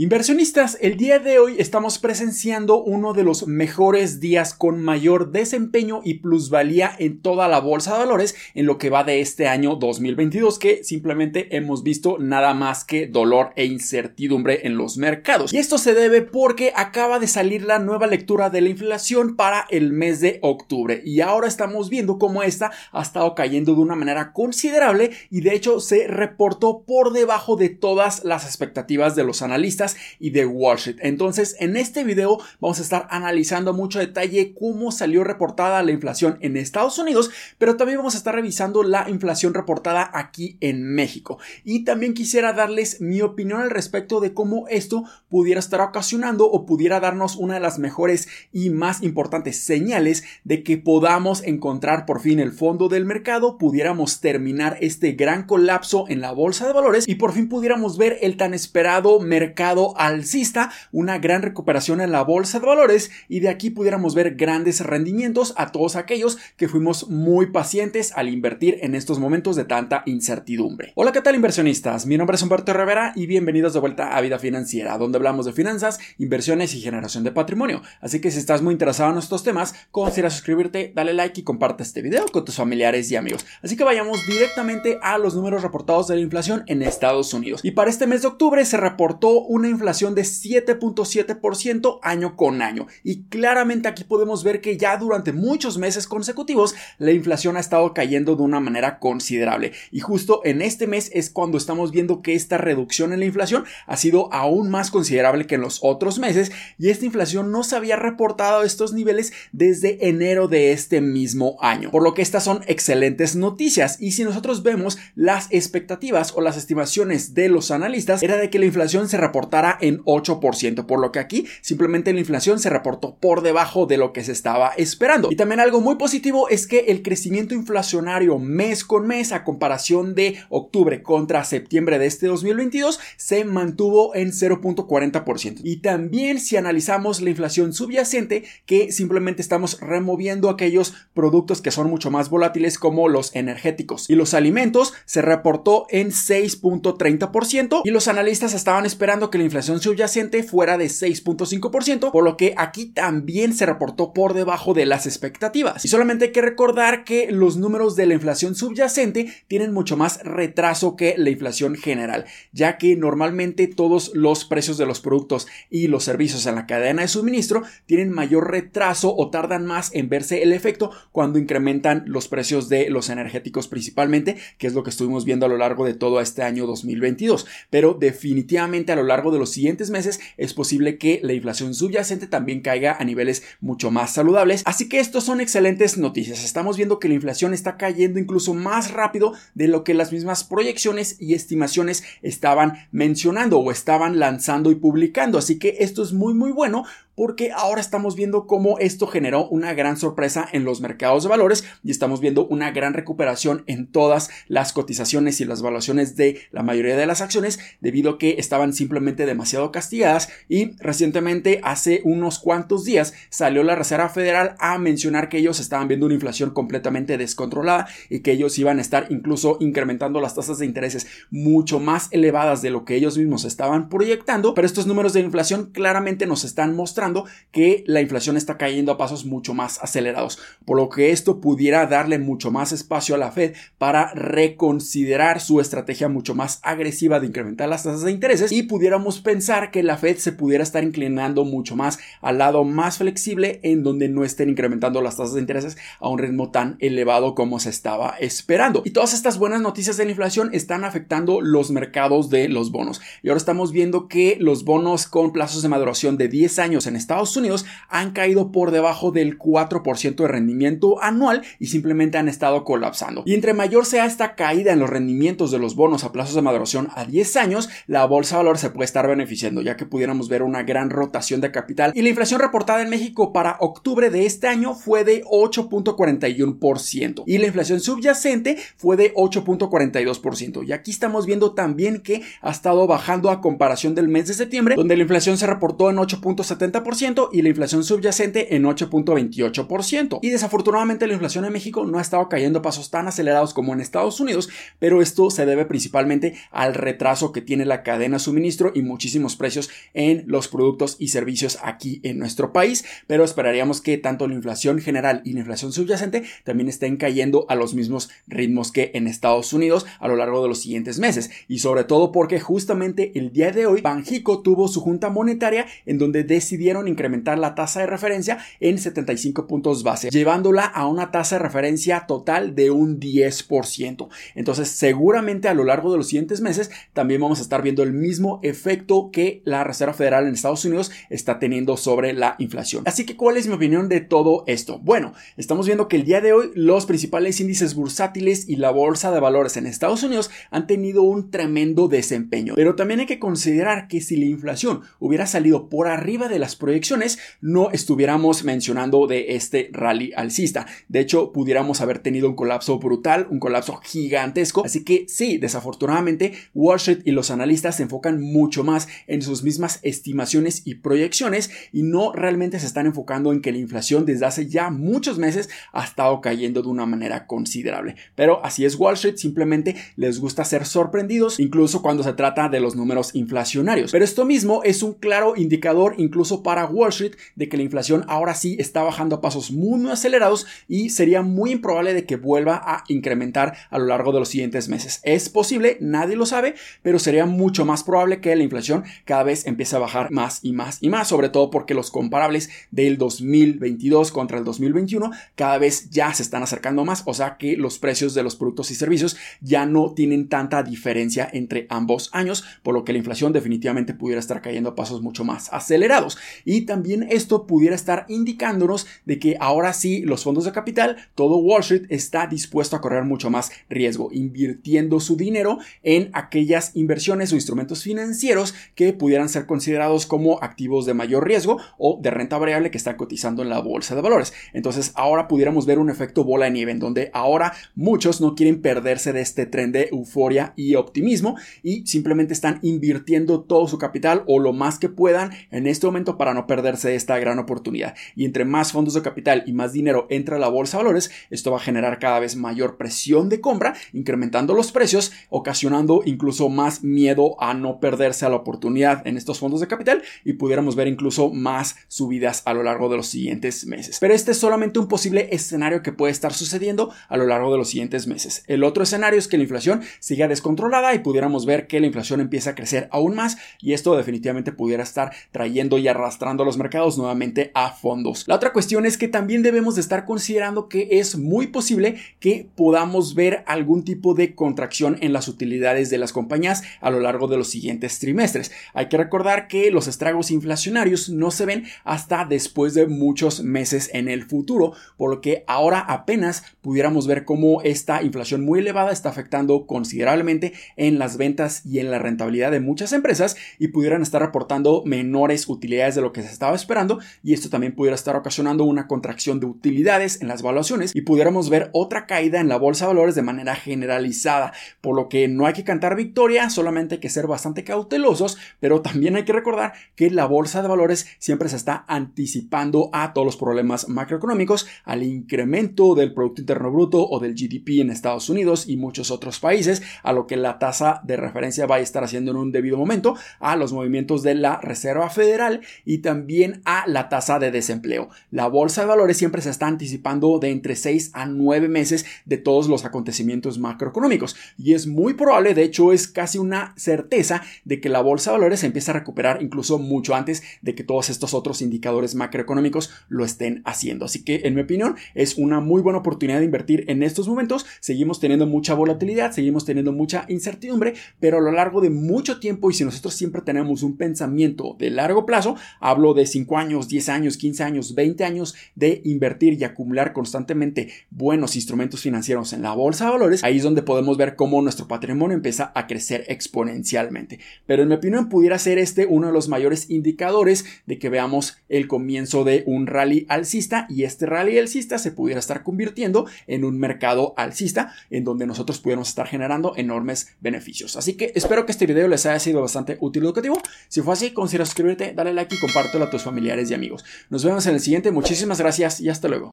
Inversionistas, el día de hoy estamos presenciando uno de los mejores días con mayor desempeño y plusvalía en toda la bolsa de valores en lo que va de este año 2022 que simplemente hemos visto nada más que dolor e incertidumbre en los mercados. Y esto se debe porque acaba de salir la nueva lectura de la inflación para el mes de octubre y ahora estamos viendo cómo esta ha estado cayendo de una manera considerable y de hecho se reportó por debajo de todas las expectativas de los analistas y de Wall Street. Entonces, en este video vamos a estar analizando mucho detalle cómo salió reportada la inflación en Estados Unidos, pero también vamos a estar revisando la inflación reportada aquí en México. Y también quisiera darles mi opinión al respecto de cómo esto pudiera estar ocasionando o pudiera darnos una de las mejores y más importantes señales de que podamos encontrar por fin el fondo del mercado, pudiéramos terminar este gran colapso en la bolsa de valores y por fin pudiéramos ver el tan esperado mercado alcista, una gran recuperación en la bolsa de valores y de aquí pudiéramos ver grandes rendimientos a todos aquellos que fuimos muy pacientes al invertir en estos momentos de tanta incertidumbre. Hola, ¿qué tal inversionistas? Mi nombre es Humberto Rivera y bienvenidos de vuelta a Vida Financiera, donde hablamos de finanzas, inversiones y generación de patrimonio. Así que si estás muy interesado en estos temas, considera suscribirte, dale like y comparte este video con tus familiares y amigos. Así que vayamos directamente a los números reportados de la inflación en Estados Unidos. Y para este mes de octubre se reportó una inflación de 7.7% año con año. Y claramente aquí podemos ver que ya durante muchos meses consecutivos la inflación ha estado cayendo de una manera considerable. Y justo en este mes es cuando estamos viendo que esta reducción en la inflación ha sido aún más considerable que en los otros meses. Y esta inflación no se había reportado a estos niveles desde enero de este mismo año. Por lo que estas son excelentes noticias. Y si nosotros vemos las expectativas o las estimaciones de los analistas, era de que la inflación se reportara en 8%, por lo que aquí simplemente la inflación se reportó por debajo de lo que se estaba esperando. Y también algo muy positivo es que el crecimiento inflacionario mes con mes a comparación de octubre contra septiembre de este 2022 se mantuvo en 0.40%. Y también si analizamos la inflación subyacente, que simplemente estamos removiendo aquellos productos que son mucho más volátiles como los energéticos y los alimentos, se reportó en 6.30% y los analistas estaban esperando que la inflación subyacente fuera de 6.5%, por lo que aquí también se reportó por debajo de las expectativas. Y solamente hay que recordar que los números de la inflación subyacente tienen mucho más retraso que la inflación general, ya que normalmente todos los precios de los productos y los servicios en la cadena de suministro tienen mayor retraso o tardan más en verse el efecto cuando incrementan los precios de los energéticos principalmente, que es lo que estuvimos viendo a lo largo de todo este año 2022. Pero definitivamente a lo largo de los siguientes meses es posible que la inflación subyacente también caiga a niveles mucho más saludables. Así que estos son excelentes noticias. Estamos viendo que la inflación está cayendo incluso más rápido de lo que las mismas proyecciones y estimaciones estaban mencionando o estaban lanzando y publicando. Así que esto es muy muy bueno porque ahora estamos viendo cómo esto generó una gran sorpresa en los mercados de valores y estamos viendo una gran recuperación en todas las cotizaciones y las valuaciones de la mayoría de las acciones debido a que estaban simplemente demasiado castigadas y recientemente hace unos cuantos días salió la Reserva Federal a mencionar que ellos estaban viendo una inflación completamente descontrolada y que ellos iban a estar incluso incrementando las tasas de intereses mucho más elevadas de lo que ellos mismos estaban proyectando, pero estos números de inflación claramente nos están mostrando que la inflación está cayendo a pasos mucho más acelerados, por lo que esto pudiera darle mucho más espacio a la Fed para reconsiderar su estrategia mucho más agresiva de incrementar las tasas de intereses y pudiéramos pensar que la Fed se pudiera estar inclinando mucho más al lado más flexible en donde no estén incrementando las tasas de intereses a un ritmo tan elevado como se estaba esperando. Y todas estas buenas noticias de la inflación están afectando los mercados de los bonos. Y ahora estamos viendo que los bonos con plazos de maduración de 10 años en Estados Unidos han caído por debajo del 4% de rendimiento anual y simplemente han estado colapsando. Y entre mayor sea esta caída en los rendimientos de los bonos a plazos de maduración a 10 años, la bolsa de valor se puede estar beneficiando, ya que pudiéramos ver una gran rotación de capital. Y la inflación reportada en México para octubre de este año fue de 8.41% y la inflación subyacente fue de 8.42%. Y aquí estamos viendo también que ha estado bajando a comparación del mes de septiembre, donde la inflación se reportó en 8.70% 8.90% y la inflación subyacente en 8.28%. Y desafortunadamente la inflación en México no ha estado cayendo a pasos tan acelerados como en Estados Unidos, pero esto se debe principalmente al retraso que tiene la cadena suministro y muchísimos precios en los productos y servicios aquí en nuestro país, pero esperaríamos que tanto la inflación general y la inflación subyacente también estén cayendo a los mismos ritmos que en Estados Unidos a lo largo de los siguientes meses y sobre todo porque justamente el día de hoy Banjico tuvo su junta monetaria en donde decidieron incrementar la tasa de referencia en 75 puntos base, llevándola a una tasa de referencia total de un 10%. Entonces, seguramente a lo largo de los siguientes meses también vamos a estar viendo el mismo efecto que la Reserva Federal en Estados Unidos está teniendo sobre la inflación. Así que, ¿cuál es mi opinión de todo esto? Bueno, estamos viendo que el día de hoy los principales índices bursátiles y la bolsa de valores en Estados Unidos han tenido un tremendo desempeño. Pero también hay que considerar que si la inflación hubiera salido por arriba de las proyecciones, no estuviéramos mencionando de este rally alcista. De hecho, pudiéramos haber tenido un colapso brutal, un colapso gigantesco. Así que sí, desafortunadamente, Wall Street y los analistas se enfocan mucho más en sus mismas estimaciones y proyecciones y no realmente se están enfocando en que la inflación desde hace ya muchos meses ha estado cayendo de una manera considerable. Pero así es Wall Street, simplemente les gusta ser sorprendidos, incluso cuando se trata de los números inflacionarios. Pero esto mismo es un claro indicador incluso para Wall Street de que la inflación ahora sí está bajando a pasos muy acelerados y sería muy improbable de que vuelva a incrementar a lo largo de los siguientes meses. Es posible, nadie lo sabe, pero sería mucho más probable que la inflación cada vez empiece a bajar más y más y más, sobre todo porque los comparables del 2022 contra el 2021 cada vez ya se están acercando más, o sea que los precios de los productos y servicios ya no tienen tanta diferencia entre ambos años, por lo que la inflación definitivamente pudiera estar cayendo a pasos mucho más acelerados. Y también esto pudiera estar indicándonos de que ahora sí los fondos de capital, todo Wall Street está dispuesto a correr mucho más riesgo, invirtiendo su dinero en aquellas inversiones o instrumentos financieros que pudieran ser considerados como activos de mayor riesgo o de renta variable que están cotizando en la bolsa de valores. Entonces ahora pudiéramos ver un efecto bola de nieve en donde ahora muchos no quieren perderse de este tren de euforia y optimismo y simplemente están invirtiendo todo su capital o lo más que puedan en este momento para no perderse esta gran oportunidad. Y entre más fondos de capital y más dinero entra a la bolsa de valores, esto va a generar cada vez mayor presión de compra, incrementando los precios, ocasionando incluso más miedo a no perderse a la oportunidad en estos fondos de capital y pudiéramos ver incluso más subidas a lo largo de los siguientes meses. Pero este es solamente un posible escenario que puede estar sucediendo a lo largo de los siguientes meses. El otro escenario es que la inflación siga descontrolada y pudiéramos ver que la inflación empieza a crecer aún más y esto definitivamente pudiera estar trayendo y arrastrando a los mercados nuevamente a fondos. La otra cuestión es que también debemos de estar considerando que es muy posible que podamos ver algún tipo de contracción en las utilidades de las compañías a lo largo de los siguientes trimestres. Hay que recordar que los estragos inflacionarios no se ven hasta después de muchos meses en el futuro, por lo que ahora apenas pudiéramos ver cómo esta inflación muy elevada está afectando considerablemente en las ventas y en la rentabilidad de muchas empresas y pudieran estar reportando menores utilidades de lo que se estaba esperando y esto también pudiera estar ocasionando una contracción de utilidades en las valuaciones y pudiéramos ver otra caída en la bolsa de valores de manera generalizada, por lo que no hay que cantar victoria, solamente hay que ser bastante cautelosos, pero también hay que recordar que la bolsa de valores siempre se está anticipando a todos los problemas macroeconómicos, al incremento del Producto Interno Bruto o del GDP en Estados Unidos y muchos otros países, a lo que la tasa de referencia va a estar haciendo en un debido momento, a los movimientos de la Reserva Federal y también a la tasa de desempleo. La bolsa de valores siempre se está anticipando de entre 6 a 9 meses de todos los acontecimientos macroeconómicos y es muy probable, de hecho es casi una certeza de que la bolsa de valores se empieza a recuperar incluso mucho antes de que todos estos otros indicadores macroeconómicos lo estén haciendo. Así que en mi opinión es una muy buena oportunidad de invertir en estos momentos. Seguimos teniendo mucha volatilidad, seguimos teniendo mucha incertidumbre, pero a lo largo de mucho tiempo y si nosotros siempre tenemos un pensamiento de largo plazo, hablo de 5 años, 10 años, 15 años, 20 años de invertir y acumular constantemente buenos instrumentos financieros en la bolsa de valores, ahí es donde podemos ver cómo nuestro patrimonio empieza a crecer exponencialmente. Pero en mi opinión pudiera ser este uno de los mayores indicadores de que veamos el comienzo de un rally alcista y este rally alcista se pudiera estar convirtiendo en un mercado alcista en donde nosotros pudiéramos estar generando enormes beneficios. Así que espero que este video les haya sido bastante útil y educativo. Si fue así, considera suscribirte, darle like y compártelo a tus familiares y amigos. Nos vemos en el siguiente, muchísimas gracias y hasta luego.